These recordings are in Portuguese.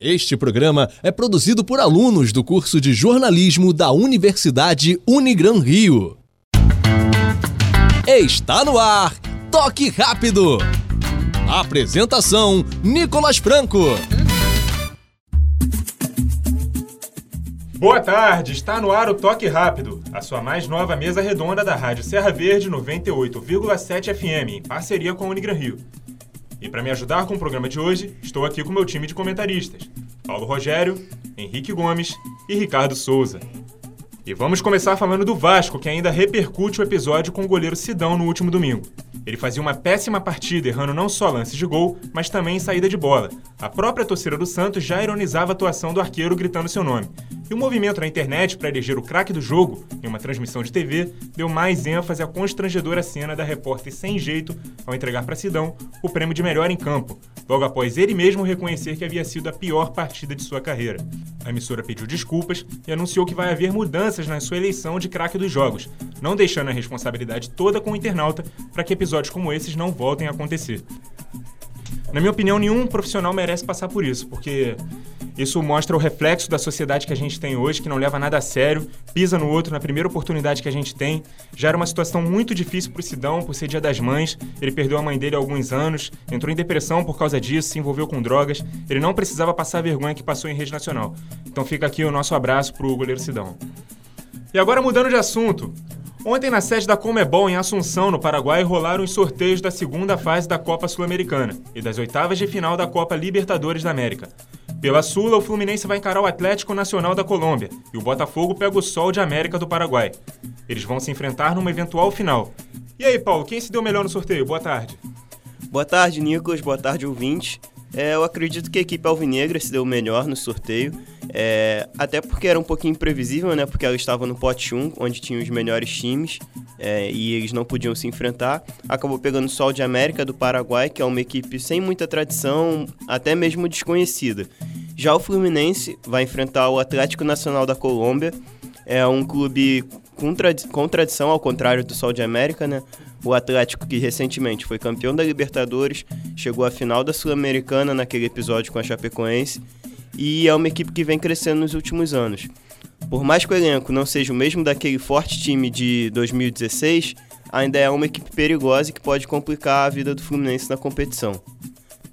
Este programa é produzido por alunos do curso de jornalismo da Universidade Unigran Rio. Está no ar, Toque Rápido. Apresentação: Nicolas Franco. Boa tarde, está no ar o Toque Rápido, a sua mais nova mesa redonda da Rádio Serra Verde 98,7 FM, em parceria com a Unigran Rio. E para me ajudar com o programa de hoje, estou aqui com meu time de comentaristas: Paulo Rogério, Henrique Gomes e Ricardo Souza. E vamos começar falando do Vasco, que ainda repercute o episódio com o goleiro Sidão no último domingo. Ele fazia uma péssima partida, errando não só lances de gol, mas também saída de bola. A própria torcida do Santos já ironizava a atuação do arqueiro gritando seu nome. E o movimento na internet para eleger o craque do jogo, em uma transmissão de TV, deu mais ênfase à constrangedora cena da repórter sem jeito ao entregar para Sidão o prêmio de melhor em campo, logo após ele mesmo reconhecer que havia sido a pior partida de sua carreira. A emissora pediu desculpas e anunciou que vai haver mudanças na sua eleição de craque dos jogos, não deixando a responsabilidade toda com o internauta para que episódios como esses não voltem a acontecer. Na minha opinião, nenhum profissional merece passar por isso, porque isso mostra o reflexo da sociedade que a gente tem hoje, que não leva nada a sério, pisa no outro na primeira oportunidade que a gente tem. Já era uma situação muito difícil para o Sidão, por ser dia das mães. Ele perdeu a mãe dele há alguns anos, entrou em depressão por causa disso, se envolveu com drogas. Ele não precisava passar a vergonha que passou em rede nacional. Então fica aqui o nosso abraço para o goleiro Sidão. E agora mudando de assunto. Ontem, na sede da Comebol, em Assunção, no Paraguai, rolaram os sorteios da segunda fase da Copa Sul-Americana e das oitavas de final da Copa Libertadores da América. Pela Sula, o Fluminense vai encarar o Atlético Nacional da Colômbia e o Botafogo pega o Sol de América do Paraguai. Eles vão se enfrentar numa eventual final. E aí, Paulo, quem se deu melhor no sorteio? Boa tarde. Boa tarde, Nicolas. Boa tarde, ouvintes. É, eu acredito que a equipe alvinegra se deu melhor no sorteio, é, até porque era um pouquinho imprevisível, né? Porque ela estava no pote 1, onde tinha os melhores times é, e eles não podiam se enfrentar. Acabou pegando o Sol de América do Paraguai, que é uma equipe sem muita tradição, até mesmo desconhecida. Já o Fluminense vai enfrentar o Atlético Nacional da Colômbia, é um clube com, tradi com tradição, ao contrário do Sol de América, né? O Atlético, que recentemente foi campeão da Libertadores, chegou à final da Sul-Americana naquele episódio com a Chapecoense e é uma equipe que vem crescendo nos últimos anos. Por mais que o elenco não seja o mesmo daquele forte time de 2016, ainda é uma equipe perigosa e que pode complicar a vida do Fluminense na competição.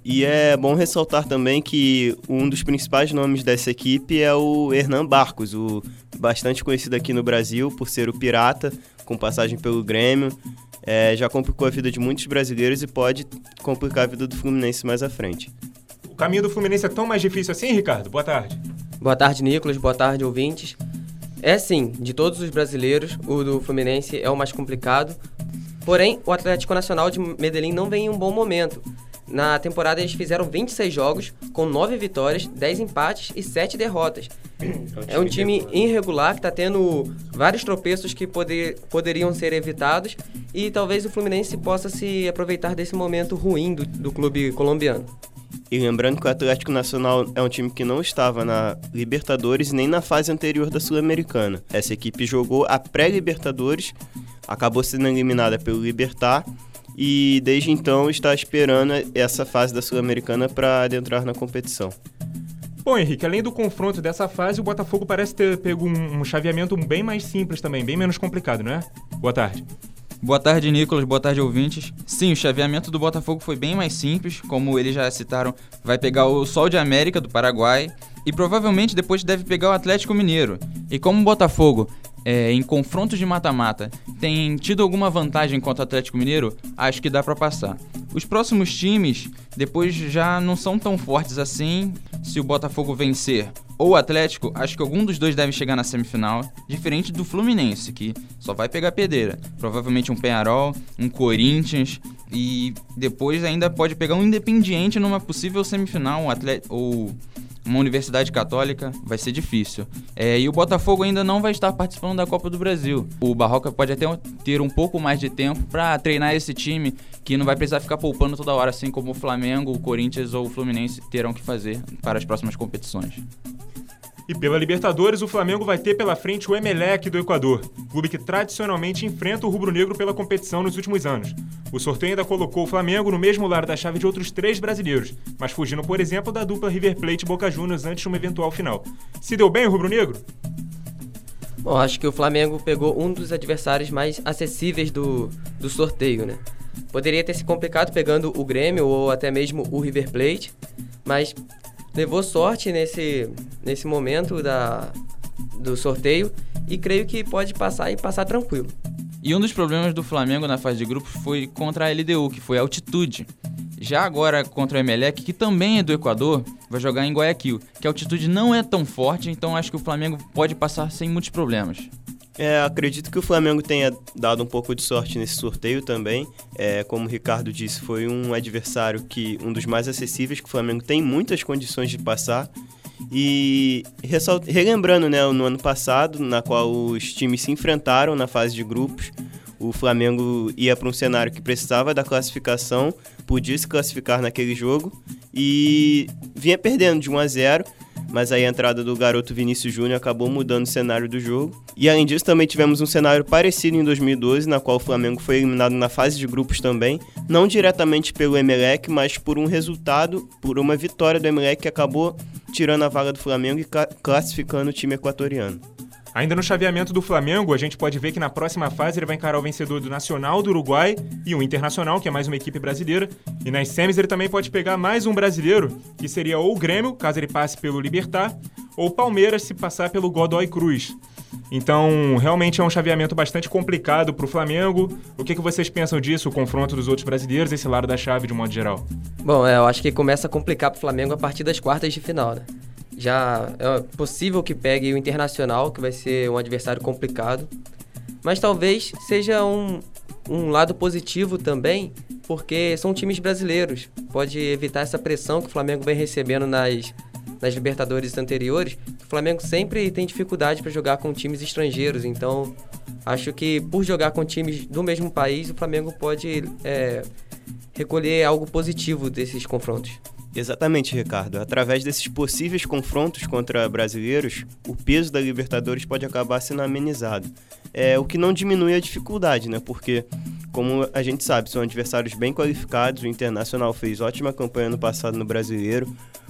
E é bom ressaltar também que um dos principais nomes dessa equipe é o Hernan Barcos, o bastante conhecido aqui no Brasil por ser o Pirata, com passagem pelo Grêmio, é, já complicou a vida de muitos brasileiros e pode complicar a vida do Fluminense mais à frente. O caminho do Fluminense é tão mais difícil assim, Ricardo? Boa tarde. Boa tarde, Nicolas. Boa tarde, ouvintes. É sim, de todos os brasileiros, o do Fluminense é o mais complicado. Porém, o Atlético Nacional de Medellín não vem em um bom momento. Na temporada eles fizeram 26 jogos, com 9 vitórias, 10 empates e 7 derrotas. É um time irregular que está tendo vários tropeços que poder, poderiam ser evitados e talvez o Fluminense possa se aproveitar desse momento ruim do, do clube colombiano. E lembrando que o Atlético Nacional é um time que não estava na Libertadores nem na fase anterior da Sul-Americana. Essa equipe jogou a pré-Libertadores, acabou sendo eliminada pelo Libertar e desde então está esperando essa fase da Sul-Americana para adentrar na competição. Bom, Henrique, além do confronto dessa fase, o Botafogo parece ter pego um, um chaveamento bem mais simples também, bem menos complicado, não é? Boa tarde. Boa tarde, Nicolas. Boa tarde, ouvintes. Sim, o chaveamento do Botafogo foi bem mais simples, como eles já citaram. Vai pegar o Sol de América do Paraguai e provavelmente depois deve pegar o Atlético Mineiro. E como o Botafogo é, em confrontos de mata-mata tem tido alguma vantagem contra o Atlético Mineiro, acho que dá para passar. Os próximos times depois já não são tão fortes assim. Se o Botafogo vencer ou o Atlético, acho que algum dos dois deve chegar na semifinal, diferente do Fluminense, que só vai pegar pedreira. Provavelmente um Penharol, um Corinthians e depois ainda pode pegar um Independiente numa possível semifinal, um Atlético ou uma universidade católica, vai ser difícil. É, e o Botafogo ainda não vai estar participando da Copa do Brasil. O Barroca pode até ter um pouco mais de tempo para treinar esse time, que não vai precisar ficar poupando toda hora, assim como o Flamengo, o Corinthians ou o Fluminense terão que fazer para as próximas competições. E pela Libertadores, o Flamengo vai ter pela frente o Emelec do Equador, clube que tradicionalmente enfrenta o rubro-negro pela competição nos últimos anos. O sorteio ainda colocou o Flamengo no mesmo lado da chave de outros três brasileiros, mas fugindo, por exemplo, da dupla River Plate e Boca Juniors antes de uma eventual final. Se deu bem o rubro-negro? Bom, acho que o Flamengo pegou um dos adversários mais acessíveis do, do sorteio, né? Poderia ter se complicado pegando o Grêmio ou até mesmo o River Plate, mas levou sorte nesse, nesse momento da, do sorteio e creio que pode passar e passar tranquilo. E um dos problemas do Flamengo na fase de grupos foi contra a LDU, que foi a altitude. Já agora contra o Emelec, que também é do Equador, vai jogar em Guayaquil, que a altitude não é tão forte, então acho que o Flamengo pode passar sem muitos problemas. É, acredito que o Flamengo tenha dado um pouco de sorte nesse sorteio também. É, como o Ricardo disse, foi um adversário que um dos mais acessíveis que o Flamengo tem muitas condições de passar. E relembrando, né, no ano passado, na qual os times se enfrentaram na fase de grupos, o Flamengo ia para um cenário que precisava da classificação, podia se classificar naquele jogo e vinha perdendo de 1 a 0 mas aí a entrada do garoto Vinícius Júnior acabou mudando o cenário do jogo. E além disso, também tivemos um cenário parecido em 2012, na qual o Flamengo foi eliminado na fase de grupos também, não diretamente pelo Emelec, mas por um resultado, por uma vitória do Emelec que acabou tirando a vaga do Flamengo e classificando o time equatoriano. Ainda no chaveamento do Flamengo, a gente pode ver que na próxima fase ele vai encarar o vencedor do Nacional do Uruguai e o Internacional, que é mais uma equipe brasileira. E nas semis ele também pode pegar mais um brasileiro, que seria ou o Grêmio, caso ele passe pelo Libertar, ou o Palmeiras se passar pelo Godoy Cruz. Então, realmente é um chaveamento bastante complicado para o Flamengo. O que, que vocês pensam disso, o confronto dos outros brasileiros, esse lado da chave de um modo geral? Bom, é, eu acho que começa a complicar para o Flamengo a partir das quartas de final, né? Já é possível que pegue o Internacional, que vai ser um adversário complicado. Mas talvez seja um, um lado positivo também, porque são times brasileiros. Pode evitar essa pressão que o Flamengo vem recebendo nas, nas Libertadores anteriores. O Flamengo sempre tem dificuldade para jogar com times estrangeiros, então acho que por jogar com times do mesmo país, o Flamengo pode é, recolher algo positivo desses confrontos. Exatamente, Ricardo. Através desses possíveis confrontos contra brasileiros, o peso da Libertadores pode acabar sendo amenizado. É, o que não diminui a dificuldade, né? Porque, como a gente sabe, são adversários bem qualificados. O Internacional fez ótima campanha no passado no Brasileiro.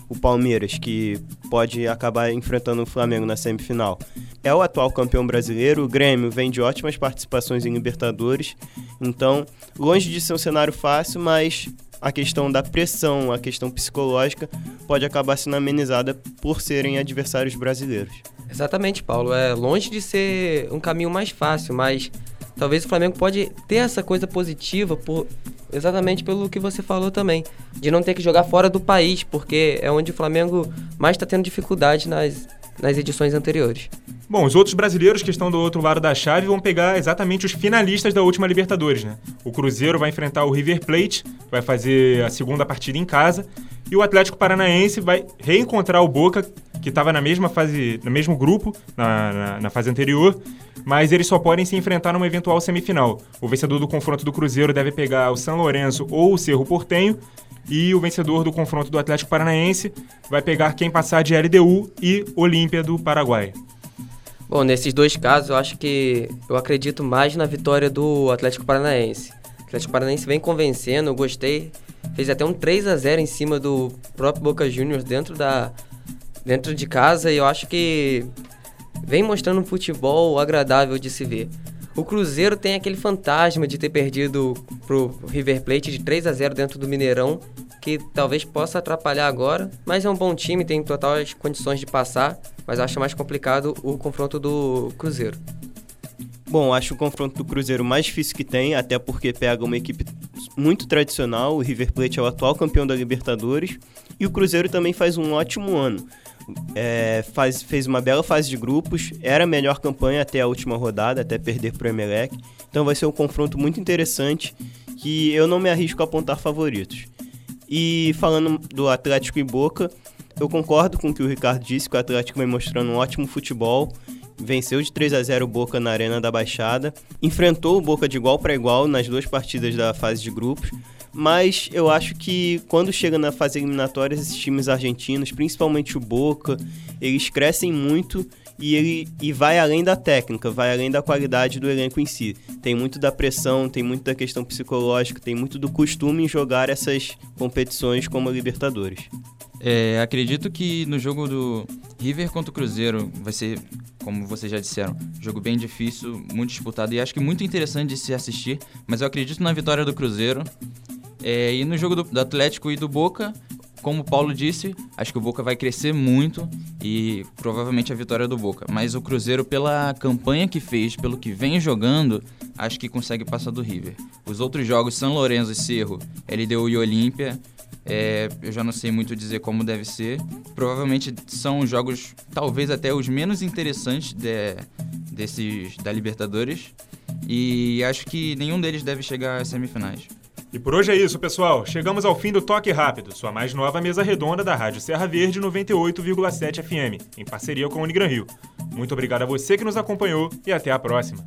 O Palmeiras, que pode acabar enfrentando o Flamengo na semifinal, é o atual campeão brasileiro. O Grêmio vem de ótimas participações em Libertadores. Então, longe de ser um cenário fácil, mas a questão da pressão, a questão psicológica pode acabar sendo amenizada por serem adversários brasileiros. Exatamente, Paulo. É longe de ser um caminho mais fácil, mas talvez o Flamengo pode ter essa coisa positiva por exatamente pelo que você falou também, de não ter que jogar fora do país, porque é onde o Flamengo mais está tendo dificuldade nas, nas edições anteriores. Bom, os outros brasileiros que estão do outro lado da chave vão pegar exatamente os finalistas da última Libertadores, né? O Cruzeiro vai enfrentar o River Plate, vai fazer a segunda partida em casa, e o Atlético Paranaense vai reencontrar o Boca, que estava na mesma fase, no mesmo grupo, na, na, na, fase anterior, mas eles só podem se enfrentar numa eventual semifinal. O vencedor do confronto do Cruzeiro deve pegar o São Lourenço ou o Cerro Portenho, e o vencedor do confronto do Atlético Paranaense vai pegar quem passar de LDU e Olímpia do Paraguai. Bom, nesses dois casos, eu acho que eu acredito mais na vitória do Atlético Paranaense. O Atlético Paranaense vem convencendo, eu gostei. Fez até um 3 a 0 em cima do próprio Boca Juniors dentro da dentro de casa e eu acho que vem mostrando um futebol agradável de se ver. O Cruzeiro tem aquele fantasma de ter perdido pro River Plate de 3 a 0 dentro do Mineirão, que talvez possa atrapalhar agora, mas é um bom time, tem totais condições de passar, mas acho mais complicado o confronto do Cruzeiro. Bom, acho o confronto do Cruzeiro mais difícil que tem, até porque pega uma equipe muito tradicional. O River Plate é o atual campeão da Libertadores e o Cruzeiro também faz um ótimo ano é, faz, fez uma bela fase de grupos, era a melhor campanha até a última rodada, até perder para o Emelec. Então vai ser um confronto muito interessante que eu não me arrisco a apontar favoritos. E falando do Atlético e Boca, eu concordo com o que o Ricardo disse, que o Atlético vem mostrando um ótimo futebol, venceu de 3 a 0 o Boca na Arena da Baixada, enfrentou o Boca de igual para igual nas duas partidas da fase de grupos, mas eu acho que quando chega na fase eliminatória, esses times argentinos, principalmente o Boca, eles crescem muito e ele e vai além da técnica, vai além da qualidade do elenco em si. Tem muito da pressão, tem muito da questão psicológica, tem muito do costume em jogar essas competições como a Libertadores. É, acredito que no jogo do River contra o Cruzeiro vai ser, como vocês já disseram, jogo bem difícil, muito disputado e acho que muito interessante de se assistir. Mas eu acredito na vitória do Cruzeiro. É, e no jogo do, do Atlético e do Boca, como o Paulo disse, acho que o Boca vai crescer muito e provavelmente a vitória do Boca. Mas o Cruzeiro, pela campanha que fez, pelo que vem jogando, acho que consegue passar do River. Os outros jogos, São Lourenço e Cerro, LDU e Olímpia, é, eu já não sei muito dizer como deve ser. Provavelmente são jogos, talvez até os menos interessantes de, desses da Libertadores. E acho que nenhum deles deve chegar às semifinais. E por hoje é isso, pessoal. Chegamos ao fim do Toque Rápido, sua mais nova mesa redonda da Rádio Serra Verde 98,7 FM, em parceria com o Unigran Rio. Muito obrigado a você que nos acompanhou e até a próxima.